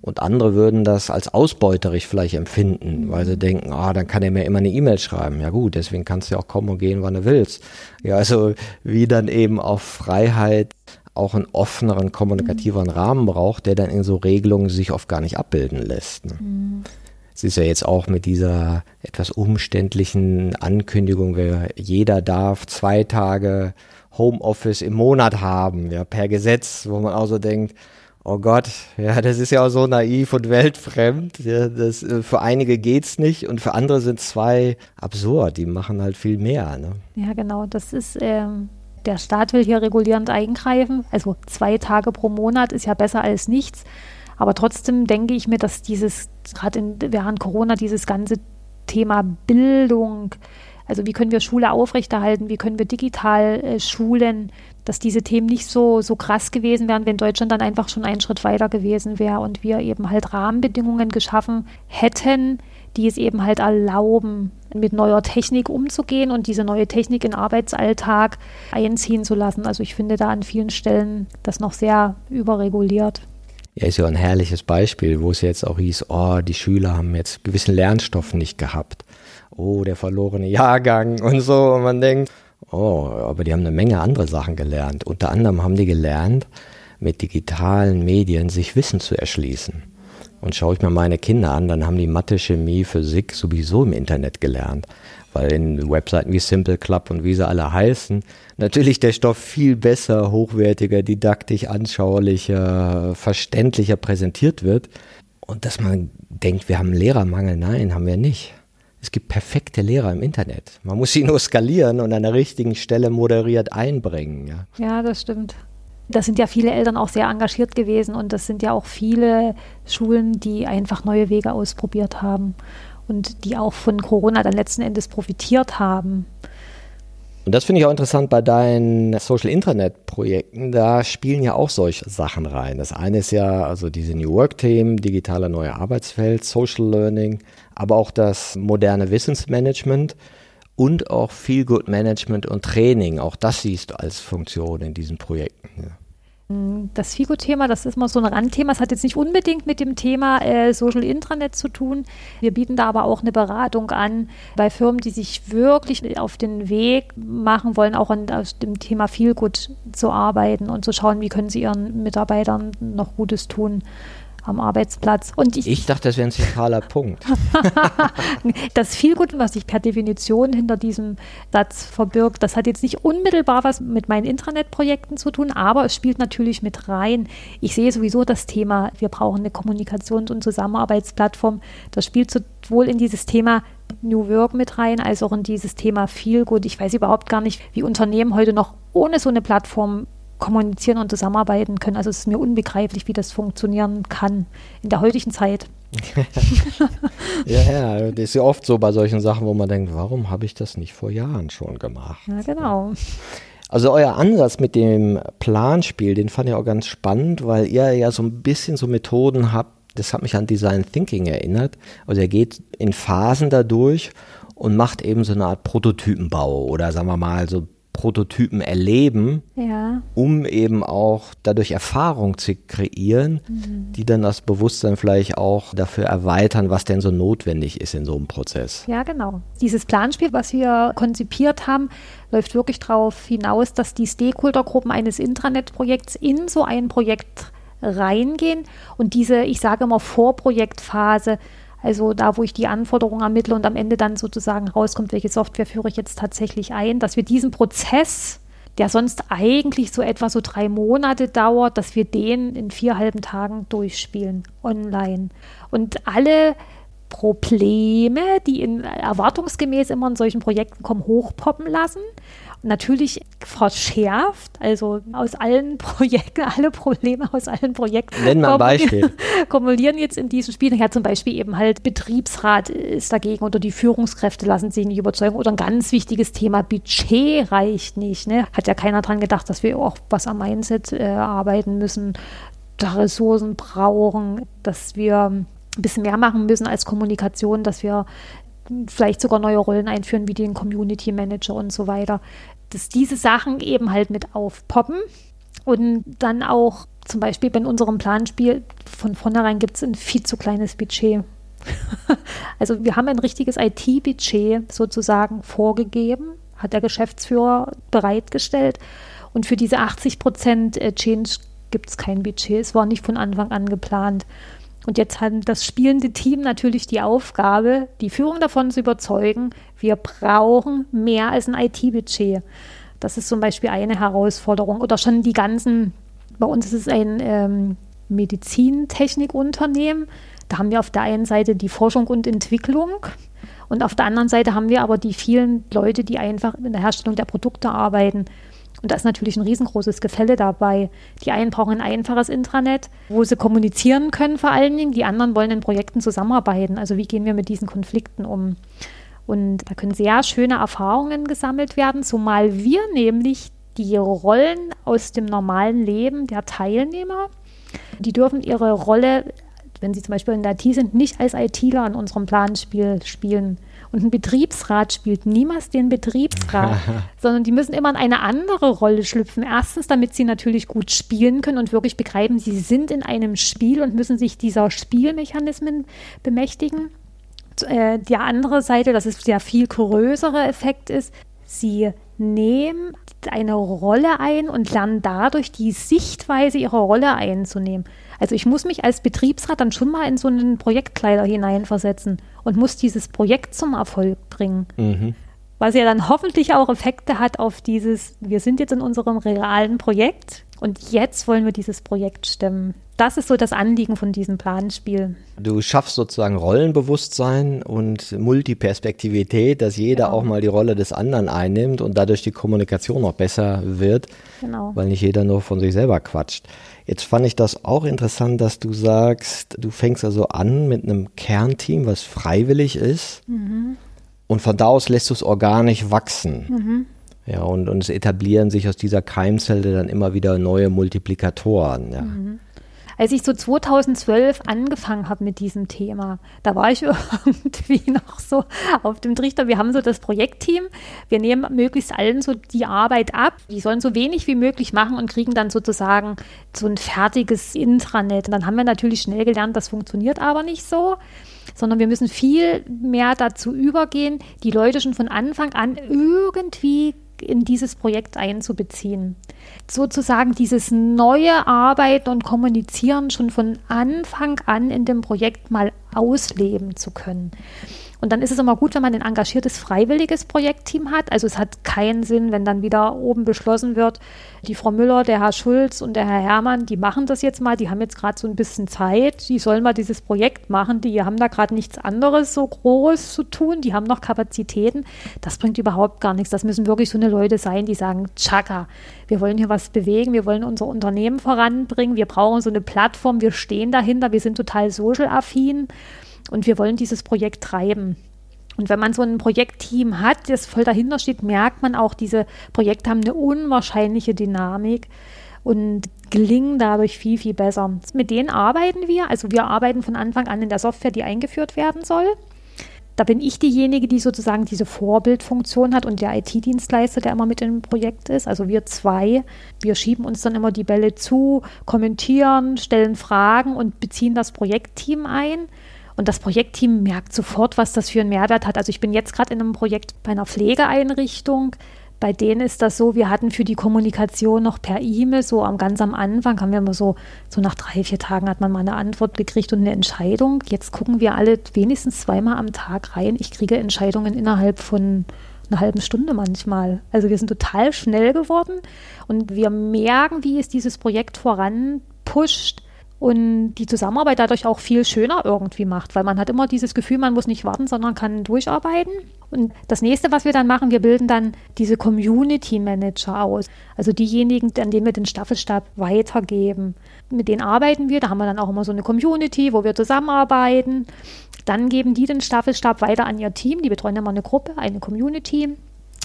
Und andere würden das als ausbeuterisch vielleicht empfinden, mhm. weil sie denken, ah, dann kann er mir immer eine E-Mail schreiben. Ja gut, deswegen kannst du ja auch kommen und gehen, wann du willst. Ja, also wie dann eben auf Freiheit auch einen offeneren, kommunikativeren mhm. Rahmen braucht, der dann in so Regelungen sich oft gar nicht abbilden lässt. Ne? Mhm. Es ist ja jetzt auch mit dieser etwas umständlichen Ankündigung, wer jeder darf zwei Tage Homeoffice im Monat haben, ja, per Gesetz, wo man auch so denkt, oh Gott, ja, das ist ja auch so naiv und weltfremd. Ja, das, äh, für einige geht's nicht und für andere sind zwei absurd, die machen halt viel mehr. Ne? Ja, genau, das ist ähm, der Staat will hier regulierend eingreifen. Also zwei Tage pro Monat ist ja besser als nichts. Aber trotzdem denke ich mir, dass dieses, gerade während Corona, dieses ganze Thema Bildung, also wie können wir Schule aufrechterhalten, wie können wir digital äh, schulen, dass diese Themen nicht so, so krass gewesen wären, wenn Deutschland dann einfach schon einen Schritt weiter gewesen wäre und wir eben halt Rahmenbedingungen geschaffen hätten, die es eben halt erlauben, mit neuer Technik umzugehen und diese neue Technik in Arbeitsalltag einziehen zu lassen. Also ich finde da an vielen Stellen das noch sehr überreguliert. Ja, ist ja ein herrliches Beispiel, wo es jetzt auch hieß, oh, die Schüler haben jetzt gewissen Lernstoff nicht gehabt. Oh, der verlorene Jahrgang und so. Und man denkt, oh, aber die haben eine Menge andere Sachen gelernt. Unter anderem haben die gelernt, mit digitalen Medien sich Wissen zu erschließen. Und schaue ich mir meine Kinder an, dann haben die Mathe, Chemie, Physik sowieso im Internet gelernt. Weil in Webseiten wie Simple Club und wie sie alle heißen, natürlich der Stoff viel besser, hochwertiger, didaktisch, anschaulicher, verständlicher präsentiert wird. Und dass man denkt, wir haben Lehrermangel, nein, haben wir nicht. Es gibt perfekte Lehrer im Internet. Man muss sie nur skalieren und an der richtigen Stelle moderiert einbringen. Ja, ja das stimmt. Da sind ja viele Eltern auch sehr engagiert gewesen und das sind ja auch viele Schulen, die einfach neue Wege ausprobiert haben und die auch von Corona dann letzten Endes profitiert haben. Und das finde ich auch interessant bei deinen Social Intranet Projekten. Da spielen ja auch solche Sachen rein. Das eine ist ja also diese New Work Themen, digitale neue Arbeitsfeld, Social Learning, aber auch das moderne Wissensmanagement und auch Feel Good Management und Training. Auch das siehst du als Funktion in diesen Projekten. Das FIGO-Thema, das ist mal so ein Randthema. Es hat jetzt nicht unbedingt mit dem Thema äh, Social Intranet zu tun. Wir bieten da aber auch eine Beratung an bei Firmen, die sich wirklich auf den Weg machen wollen, auch an dem Thema Feelgood zu arbeiten und zu schauen, wie können sie ihren Mitarbeitern noch Gutes tun am Arbeitsplatz. Und ich, ich dachte, das wäre ein zentraler Punkt. das Vielgut, was sich per Definition hinter diesem Satz verbirgt, das hat jetzt nicht unmittelbar was mit meinen Intranet-Projekten zu tun, aber es spielt natürlich mit rein. Ich sehe sowieso das Thema, wir brauchen eine Kommunikations- und Zusammenarbeitsplattform. Das spielt sowohl in dieses Thema New Work mit rein, als auch in dieses Thema Feelgood. Ich weiß überhaupt gar nicht, wie Unternehmen heute noch ohne so eine Plattform kommunizieren und zusammenarbeiten können. Also es ist mir unbegreiflich, wie das funktionieren kann in der heutigen Zeit. ja, ja, das ist ja oft so bei solchen Sachen, wo man denkt, warum habe ich das nicht vor Jahren schon gemacht? Ja, genau. Also euer Ansatz mit dem Planspiel, den fand ich auch ganz spannend, weil ihr ja so ein bisschen so Methoden habt, das hat mich an Design Thinking erinnert. Also er geht in Phasen dadurch und macht eben so eine Art Prototypenbau oder sagen wir mal so Prototypen erleben, ja. um eben auch dadurch Erfahrung zu kreieren, mhm. die dann das Bewusstsein vielleicht auch dafür erweitern, was denn so notwendig ist in so einem Prozess. Ja, genau. Dieses Planspiel, was wir konzipiert haben, läuft wirklich darauf hinaus, dass die Stakeholdergruppen eines Intranet-Projekts in so ein Projekt reingehen und diese, ich sage immer, Vorprojektphase also da, wo ich die Anforderungen ermittle und am Ende dann sozusagen rauskommt, welche Software führe ich jetzt tatsächlich ein, dass wir diesen Prozess, der sonst eigentlich so etwa so drei Monate dauert, dass wir den in vier halben Tagen durchspielen online. Und alle Probleme, die in, erwartungsgemäß immer in solchen Projekten kommen, hochpoppen lassen natürlich verschärft, also aus allen Projekten, alle Probleme aus allen Projekten. Nennen wir ein Beispiel. Kumulieren jetzt in diesem Spiel. Ja, zum Beispiel eben halt Betriebsrat ist dagegen oder die Führungskräfte lassen sich nicht überzeugen oder ein ganz wichtiges Thema, Budget reicht nicht. Ne? Hat ja keiner dran gedacht, dass wir auch was am Mindset äh, arbeiten müssen, da Ressourcen brauchen, dass wir ein bisschen mehr machen müssen als Kommunikation, dass wir vielleicht sogar neue Rollen einführen, wie den Community Manager und so weiter. Dass diese Sachen eben halt mit aufpoppen und dann auch zum Beispiel bei unserem Planspiel von vornherein gibt es ein viel zu kleines Budget. also wir haben ein richtiges IT-Budget sozusagen vorgegeben, hat der Geschäftsführer bereitgestellt. Und für diese 80 Prozent äh, Change gibt es kein Budget. Es war nicht von Anfang an geplant. Und jetzt hat das spielende Team natürlich die Aufgabe, die Führung davon zu überzeugen, wir brauchen mehr als ein IT-Budget. Das ist zum Beispiel eine Herausforderung. Oder schon die ganzen, bei uns ist es ein ähm, Medizintechnikunternehmen. Da haben wir auf der einen Seite die Forschung und Entwicklung und auf der anderen Seite haben wir aber die vielen Leute, die einfach in der Herstellung der Produkte arbeiten. Und da ist natürlich ein riesengroßes Gefälle dabei. Die einen brauchen ein einfaches Intranet, wo sie kommunizieren können vor allen Dingen. Die anderen wollen in Projekten zusammenarbeiten. Also wie gehen wir mit diesen Konflikten um? Und da können sehr schöne Erfahrungen gesammelt werden, zumal wir nämlich die Rollen aus dem normalen Leben der Teilnehmer, die dürfen ihre Rolle wenn Sie zum Beispiel in der IT sind, nicht als ITler an unserem Planspiel spielen. Und ein Betriebsrat spielt niemals den Betriebsrat, sondern die müssen immer in eine andere Rolle schlüpfen. Erstens, damit sie natürlich gut spielen können und wirklich begreifen, sie sind in einem Spiel und müssen sich dieser Spielmechanismen bemächtigen. Äh, die andere Seite, das ist der viel größere Effekt ist, sie nehmen eine Rolle ein und lernen dadurch die Sichtweise ihrer Rolle einzunehmen. Also ich muss mich als Betriebsrat dann schon mal in so einen Projektkleider hineinversetzen und muss dieses Projekt zum Erfolg bringen. Mhm. Was ja dann hoffentlich auch Effekte hat auf dieses, wir sind jetzt in unserem realen Projekt und jetzt wollen wir dieses Projekt stemmen. Das ist so das Anliegen von diesem Planspiel. Du schaffst sozusagen Rollenbewusstsein und Multiperspektivität, dass jeder genau. auch mal die Rolle des anderen einnimmt und dadurch die Kommunikation noch besser wird, genau. weil nicht jeder nur von sich selber quatscht. Jetzt fand ich das auch interessant, dass du sagst, du fängst also an mit einem Kernteam, was freiwillig ist. Mhm. Und von da aus lässt du es organisch wachsen. Mhm. Ja, und, und es etablieren sich aus dieser Keimzelle dann immer wieder neue Multiplikatoren. Ja. Mhm. Als ich so 2012 angefangen habe mit diesem Thema, da war ich irgendwie noch so auf dem Trichter. Wir haben so das Projektteam. Wir nehmen möglichst allen so die Arbeit ab. Die sollen so wenig wie möglich machen und kriegen dann sozusagen so ein fertiges Intranet. Und dann haben wir natürlich schnell gelernt, das funktioniert aber nicht so sondern wir müssen viel mehr dazu übergehen, die Leute schon von Anfang an irgendwie in dieses Projekt einzubeziehen. Sozusagen dieses neue Arbeiten und Kommunizieren schon von Anfang an in dem Projekt mal ausleben zu können. Und dann ist es immer gut, wenn man ein engagiertes, freiwilliges Projektteam hat. Also es hat keinen Sinn, wenn dann wieder oben beschlossen wird, die Frau Müller, der Herr Schulz und der Herr Herrmann, die machen das jetzt mal, die haben jetzt gerade so ein bisschen Zeit, die sollen mal dieses Projekt machen, die haben da gerade nichts anderes so groß zu tun, die haben noch Kapazitäten. Das bringt überhaupt gar nichts. Das müssen wirklich so eine Leute sein, die sagen, Chaka, wir wollen hier was bewegen, wir wollen unser Unternehmen voranbringen, wir brauchen so eine Plattform, wir stehen dahinter, wir sind total social-affin und wir wollen dieses Projekt treiben. Und wenn man so ein Projektteam hat, das voll dahinter steht, merkt man auch, diese Projekte haben eine unwahrscheinliche Dynamik und gelingen dadurch viel, viel besser. Mit denen arbeiten wir. Also wir arbeiten von Anfang an in der Software, die eingeführt werden soll. Da bin ich diejenige, die sozusagen diese Vorbildfunktion hat und der IT-Dienstleister, der immer mit im Projekt ist. Also wir zwei, wir schieben uns dann immer die Bälle zu, kommentieren, stellen Fragen und beziehen das Projektteam ein. Und das Projektteam merkt sofort, was das für einen Mehrwert hat. Also ich bin jetzt gerade in einem Projekt bei einer Pflegeeinrichtung. Bei denen ist das so, wir hatten für die Kommunikation noch per E-Mail, so am ganz am Anfang haben wir immer so, so nach drei, vier Tagen hat man mal eine Antwort gekriegt und eine Entscheidung. Jetzt gucken wir alle wenigstens zweimal am Tag rein. Ich kriege Entscheidungen innerhalb von einer halben Stunde manchmal. Also wir sind total schnell geworden und wir merken, wie es dieses Projekt voranpusht und die Zusammenarbeit dadurch auch viel schöner irgendwie macht, weil man hat immer dieses Gefühl, man muss nicht warten, sondern kann durcharbeiten. Und das nächste, was wir dann machen, wir bilden dann diese Community Manager aus, also diejenigen, an denen wir den Staffelstab weitergeben. Mit denen arbeiten wir, da haben wir dann auch immer so eine Community, wo wir zusammenarbeiten. Dann geben die den Staffelstab weiter an ihr Team, die betreuen immer eine Gruppe, eine Community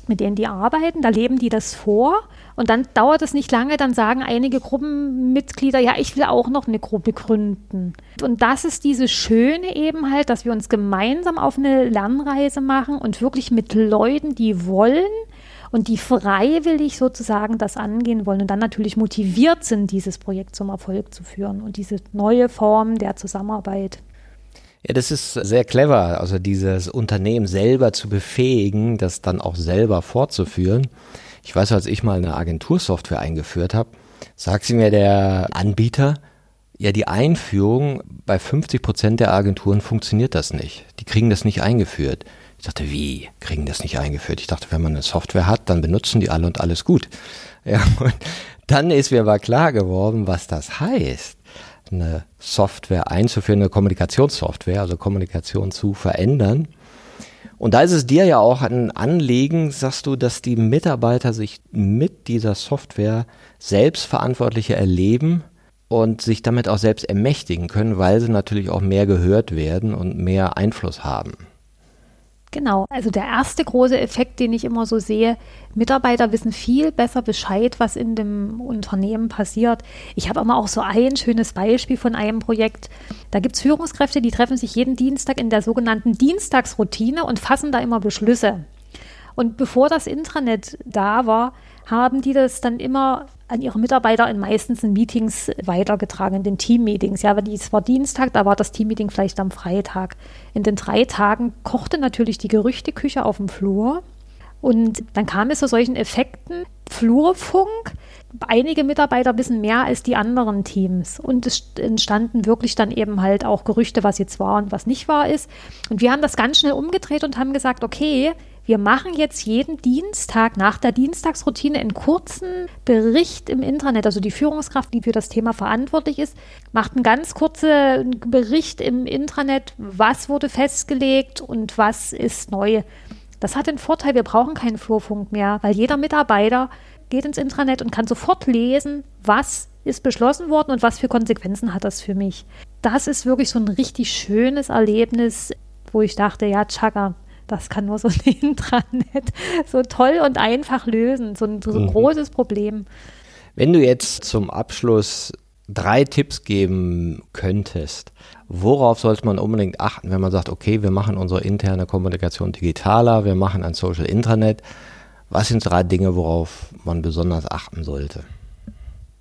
mit denen die arbeiten, da leben die das vor und dann dauert es nicht lange, dann sagen einige Gruppenmitglieder, ja, ich will auch noch eine Gruppe gründen. Und das ist diese Schöne eben halt, dass wir uns gemeinsam auf eine Lernreise machen und wirklich mit Leuten, die wollen und die freiwillig sozusagen das angehen wollen und dann natürlich motiviert sind, dieses Projekt zum Erfolg zu führen und diese neue Form der Zusammenarbeit. Ja, das ist sehr clever, also dieses Unternehmen selber zu befähigen, das dann auch selber fortzuführen. Ich weiß, als ich mal eine Agentursoftware eingeführt habe, sagte mir der Anbieter, ja, die Einführung bei 50 Prozent der Agenturen funktioniert das nicht. Die kriegen das nicht eingeführt. Ich dachte, wie kriegen das nicht eingeführt? Ich dachte, wenn man eine Software hat, dann benutzen die alle und alles gut. Ja, und dann ist mir aber klar geworden, was das heißt eine Software einzuführen, eine Kommunikationssoftware, also Kommunikation zu verändern. Und da ist es dir ja auch ein Anliegen, sagst du, dass die Mitarbeiter sich mit dieser Software selbstverantwortlicher erleben und sich damit auch selbst ermächtigen können, weil sie natürlich auch mehr gehört werden und mehr Einfluss haben. Genau, also der erste große Effekt, den ich immer so sehe, Mitarbeiter wissen viel besser Bescheid, was in dem Unternehmen passiert. Ich habe immer auch so ein schönes Beispiel von einem Projekt. Da gibt es Führungskräfte, die treffen sich jeden Dienstag in der sogenannten Dienstagsroutine und fassen da immer Beschlüsse. Und bevor das Intranet da war, haben die das dann immer an ihre Mitarbeiter in meistens in Meetings weitergetragen, in den Teammeetings. Ja, aber es war Dienstag, da war das Teammeeting vielleicht am Freitag. In den drei Tagen kochte natürlich die Gerüchteküche auf dem Flur. Und dann kam es zu solchen Effekten. Flurfunk, einige Mitarbeiter wissen mehr als die anderen Teams. Und es entstanden wirklich dann eben halt auch Gerüchte, was jetzt war und was nicht wahr ist. Und wir haben das ganz schnell umgedreht und haben gesagt, okay, wir machen jetzt jeden Dienstag nach der Dienstagsroutine einen kurzen Bericht im Internet. Also die Führungskraft, die für das Thema verantwortlich ist, macht einen ganz kurzen Bericht im Intranet, was wurde festgelegt und was ist neu. Das hat den Vorteil, wir brauchen keinen Flurfunk mehr, weil jeder Mitarbeiter geht ins Intranet und kann sofort lesen, was ist beschlossen worden und was für Konsequenzen hat das für mich. Das ist wirklich so ein richtig schönes Erlebnis, wo ich dachte, ja, Chaka, das kann nur so ein Intranet so toll und einfach lösen. So ein, so ein mhm. großes Problem. Wenn du jetzt zum Abschluss drei Tipps geben könntest, worauf sollte man unbedingt achten, wenn man sagt, okay, wir machen unsere interne Kommunikation digitaler, wir machen ein Social Intranet. Was sind drei Dinge, worauf man besonders achten sollte?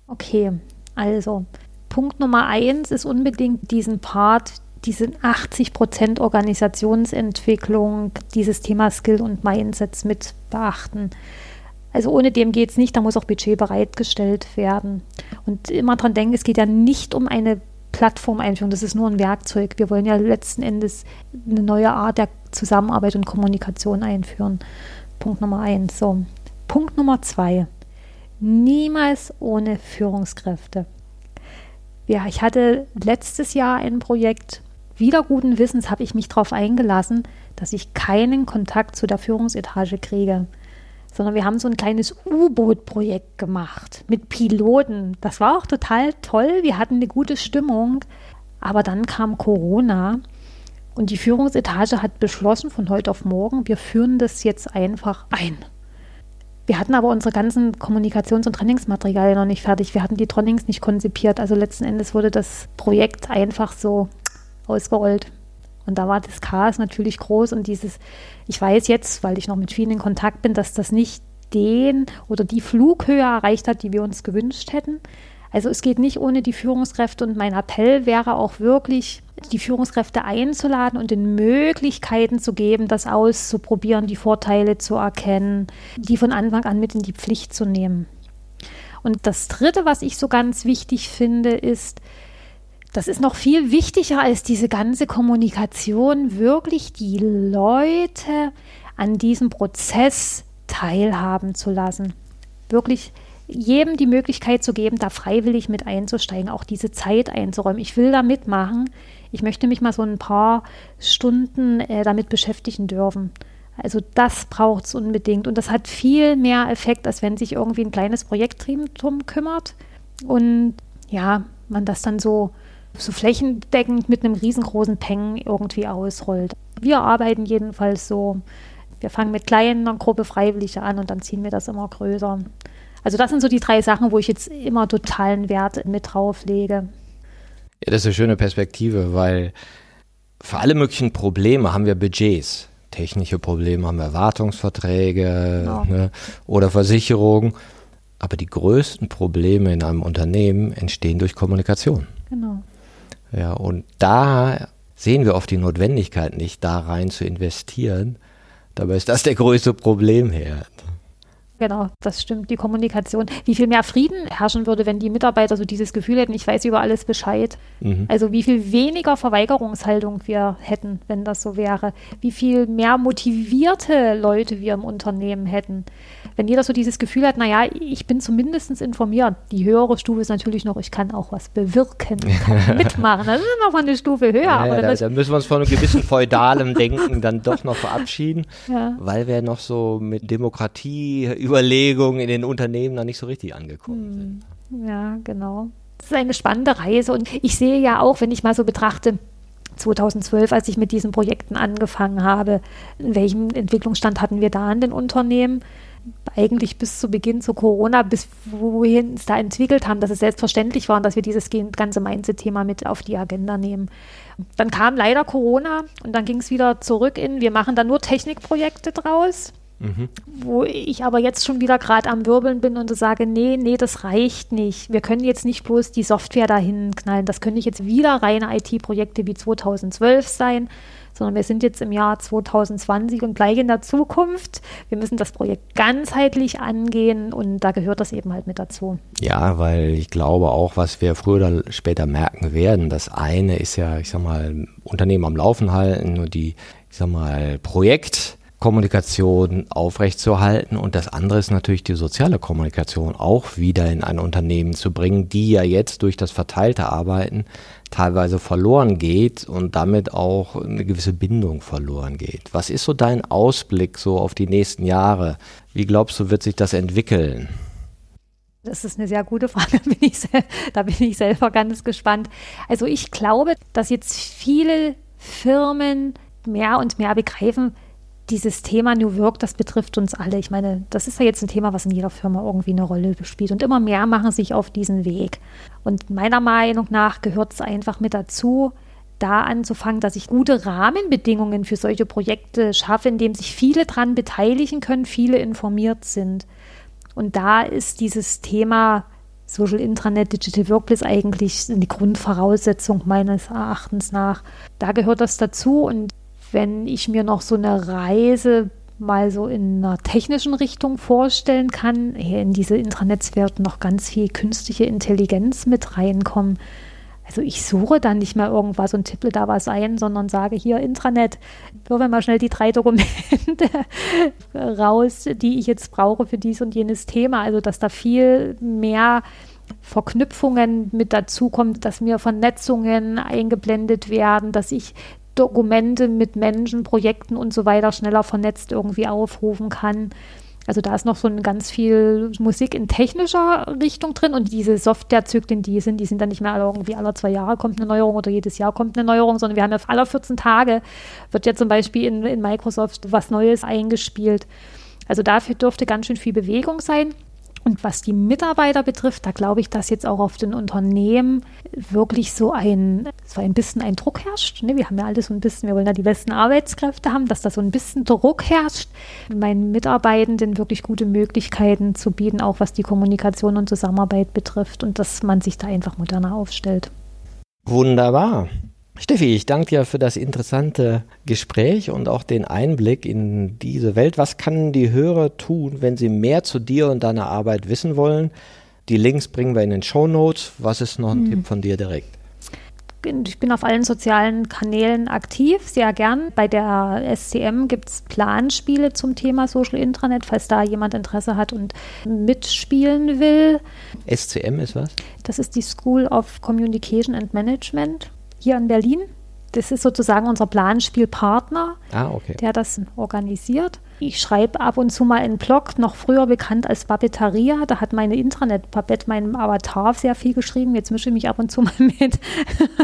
Okay, also Punkt Nummer eins ist unbedingt diesen Part diese 80 Prozent Organisationsentwicklung, dieses Thema Skill und Mindsets mit beachten. Also ohne dem geht es nicht, da muss auch Budget bereitgestellt werden. Und immer dran denken, es geht ja nicht um eine Plattformeinführung, das ist nur ein Werkzeug. Wir wollen ja letzten Endes eine neue Art der Zusammenarbeit und Kommunikation einführen. Punkt Nummer eins. So. Punkt Nummer zwei. Niemals ohne Führungskräfte. Ja, ich hatte letztes Jahr ein Projekt, wieder guten Wissens habe ich mich darauf eingelassen, dass ich keinen Kontakt zu der Führungsetage kriege, sondern wir haben so ein kleines U-Boot-Projekt gemacht mit Piloten. Das war auch total toll. Wir hatten eine gute Stimmung, aber dann kam Corona und die Führungsetage hat beschlossen von heute auf morgen, wir führen das jetzt einfach ein. Wir hatten aber unsere ganzen Kommunikations- und Trainingsmaterialien noch nicht fertig. Wir hatten die Trainings nicht konzipiert. Also letzten Endes wurde das Projekt einfach so ausgerollt. Und da war das Chaos natürlich groß und dieses, ich weiß jetzt, weil ich noch mit vielen in Kontakt bin, dass das nicht den oder die Flughöhe erreicht hat, die wir uns gewünscht hätten. Also es geht nicht ohne die Führungskräfte und mein Appell wäre auch wirklich, die Führungskräfte einzuladen und den Möglichkeiten zu geben, das auszuprobieren, die Vorteile zu erkennen, die von Anfang an mit in die Pflicht zu nehmen. Und das Dritte, was ich so ganz wichtig finde, ist, das ist noch viel wichtiger als diese ganze Kommunikation, wirklich die Leute an diesem Prozess teilhaben zu lassen. Wirklich jedem die Möglichkeit zu geben, da freiwillig mit einzusteigen, auch diese Zeit einzuräumen. Ich will da mitmachen. Ich möchte mich mal so ein paar Stunden äh, damit beschäftigen dürfen. Also das braucht es unbedingt. Und das hat viel mehr Effekt, als wenn sich irgendwie ein kleines Projektteam drum kümmert. Und ja, man das dann so so flächendeckend mit einem riesengroßen Peng irgendwie ausrollt. Wir arbeiten jedenfalls so. Wir fangen mit kleiner Gruppe Freiwillige an und dann ziehen wir das immer größer. Also das sind so die drei Sachen, wo ich jetzt immer totalen Wert mit drauf lege. Ja, das ist eine schöne Perspektive, weil für alle möglichen Probleme haben wir Budgets. Technische Probleme haben wir Wartungsverträge genau. ne, oder Versicherungen. Aber die größten Probleme in einem Unternehmen entstehen durch Kommunikation. Genau. Ja, und da sehen wir oft die Notwendigkeit nicht, da rein zu investieren. Dabei ist das der größte Problemherd. Genau, das stimmt, die Kommunikation. Wie viel mehr Frieden herrschen würde, wenn die Mitarbeiter so dieses Gefühl hätten, ich weiß über alles Bescheid. Mhm. Also wie viel weniger Verweigerungshaltung wir hätten, wenn das so wäre. Wie viel mehr motivierte Leute wir im Unternehmen hätten wenn jeder so dieses Gefühl hat, naja, ich bin zumindest informiert. Die höhere Stufe ist natürlich noch, ich kann auch was bewirken, kann mitmachen. Das ist noch mal eine Stufe höher. Ja, ja, da, da, müssen wir uns von einem gewissen feudalem Denken dann doch noch verabschieden, ja. weil wir noch so mit Demokratieüberlegungen in den Unternehmen noch nicht so richtig angekommen hm. sind. Ja, genau. Das ist eine spannende Reise und ich sehe ja auch, wenn ich mal so betrachte, 2012, als ich mit diesen Projekten angefangen habe. In welchem Entwicklungsstand hatten wir da in den Unternehmen? Eigentlich bis zu Beginn zu Corona, bis wohin es da entwickelt haben, dass es selbstverständlich war und dass wir dieses ganze Mindset-Thema mit auf die Agenda nehmen. Dann kam leider Corona und dann ging es wieder zurück in, wir machen da nur Technikprojekte draus. Mhm. Wo ich aber jetzt schon wieder gerade am Wirbeln bin und sage, nee, nee, das reicht nicht. Wir können jetzt nicht bloß die Software dahin knallen. Das können nicht jetzt wieder reine IT-Projekte wie 2012 sein, sondern wir sind jetzt im Jahr 2020 und gleich in der Zukunft. Wir müssen das Projekt ganzheitlich angehen und da gehört das eben halt mit dazu. Ja, weil ich glaube auch, was wir früher oder später merken werden, das eine ist ja, ich sag mal, Unternehmen am Laufen halten und die, ich sag mal, Projekt Kommunikation aufrechtzuerhalten und das andere ist natürlich die soziale Kommunikation auch wieder in ein Unternehmen zu bringen, die ja jetzt durch das verteilte Arbeiten teilweise verloren geht und damit auch eine gewisse Bindung verloren geht. Was ist so dein Ausblick so auf die nächsten Jahre? Wie glaubst du, wird sich das entwickeln? Das ist eine sehr gute Frage, da bin, ich, da bin ich selber ganz gespannt. Also ich glaube, dass jetzt viele Firmen mehr und mehr begreifen, dieses Thema New Work, das betrifft uns alle. Ich meine, das ist ja jetzt ein Thema, was in jeder Firma irgendwie eine Rolle spielt. Und immer mehr machen sich auf diesen Weg. Und meiner Meinung nach gehört es einfach mit dazu, da anzufangen, dass ich gute Rahmenbedingungen für solche Projekte schaffe, in denen sich viele dran beteiligen können, viele informiert sind. Und da ist dieses Thema Social Intranet, Digital Workplace eigentlich die Grundvoraussetzung meines Erachtens nach. Da gehört das dazu und wenn ich mir noch so eine Reise mal so in einer technischen Richtung vorstellen kann, hier in diese Intranets wird noch ganz viel künstliche Intelligenz mit reinkommen. Also ich suche dann nicht mehr irgendwas und tippe da was ein, sondern sage hier Intranet, wirf mal schnell die drei Dokumente raus, die ich jetzt brauche für dies und jenes Thema. Also dass da viel mehr Verknüpfungen mit dazukommt, dass mir Vernetzungen eingeblendet werden, dass ich Dokumente mit Menschen, Projekten und so weiter schneller vernetzt irgendwie aufrufen kann. Also da ist noch so ein ganz viel Musik in technischer Richtung drin und diese Softwarezyklen, die sind, die sind dann nicht mehr irgendwie alle zwei Jahre kommt eine Neuerung oder jedes Jahr kommt eine Neuerung, sondern wir haben ja alle 14 Tage wird ja zum Beispiel in, in Microsoft was Neues eingespielt. Also dafür dürfte ganz schön viel Bewegung sein. Und was die Mitarbeiter betrifft, da glaube ich, dass jetzt auch auf den Unternehmen wirklich so ein, so ein bisschen ein Druck herrscht. Ne? Wir haben ja alles so ein bisschen, wir wollen ja die besten Arbeitskräfte haben, dass da so ein bisschen Druck herrscht, meinen Mitarbeitenden wirklich gute Möglichkeiten zu bieten, auch was die Kommunikation und Zusammenarbeit betrifft und dass man sich da einfach moderner aufstellt. Wunderbar. Steffi, ich danke dir für das interessante Gespräch und auch den Einblick in diese Welt. Was kann die Hörer tun, wenn sie mehr zu dir und deiner Arbeit wissen wollen? Die Links bringen wir in den Show Notes. Was ist noch ein hm. Tipp von dir direkt? Ich bin auf allen sozialen Kanälen aktiv, sehr gern. Bei der SCM gibt es Planspiele zum Thema Social Intranet, falls da jemand Interesse hat und mitspielen will. SCM ist was? Das ist die School of Communication and Management hier in Berlin. Das ist sozusagen unser Planspielpartner, ah, okay. der das organisiert. Ich schreibe ab und zu mal einen Blog, noch früher bekannt als Babetaria. Da hat meine Intranet-Babette, meinem Avatar, sehr viel geschrieben. Jetzt mische ich mich ab und zu mal mit.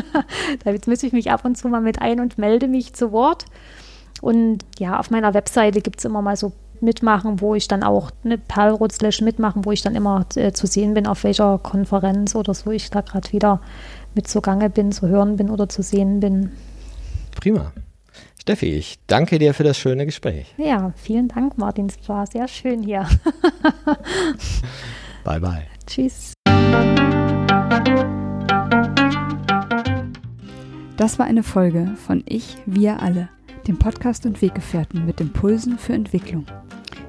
Jetzt mische ich mich ab und zu mal mit ein und melde mich zu Wort. Und ja, auf meiner Webseite gibt es immer mal so mitmachen, wo ich dann auch eine Perlrot slash mitmachen, wo ich dann immer äh, zu sehen bin, auf welcher Konferenz oder so ich da gerade wieder mit zugange bin, zu hören bin oder zu sehen bin. Prima. Steffi, ich danke dir für das schöne Gespräch. Ja, vielen Dank, Martin. Es war sehr schön hier. bye, bye. Tschüss. Das war eine Folge von Ich, wir alle, dem Podcast und Weggefährten mit Impulsen für Entwicklung.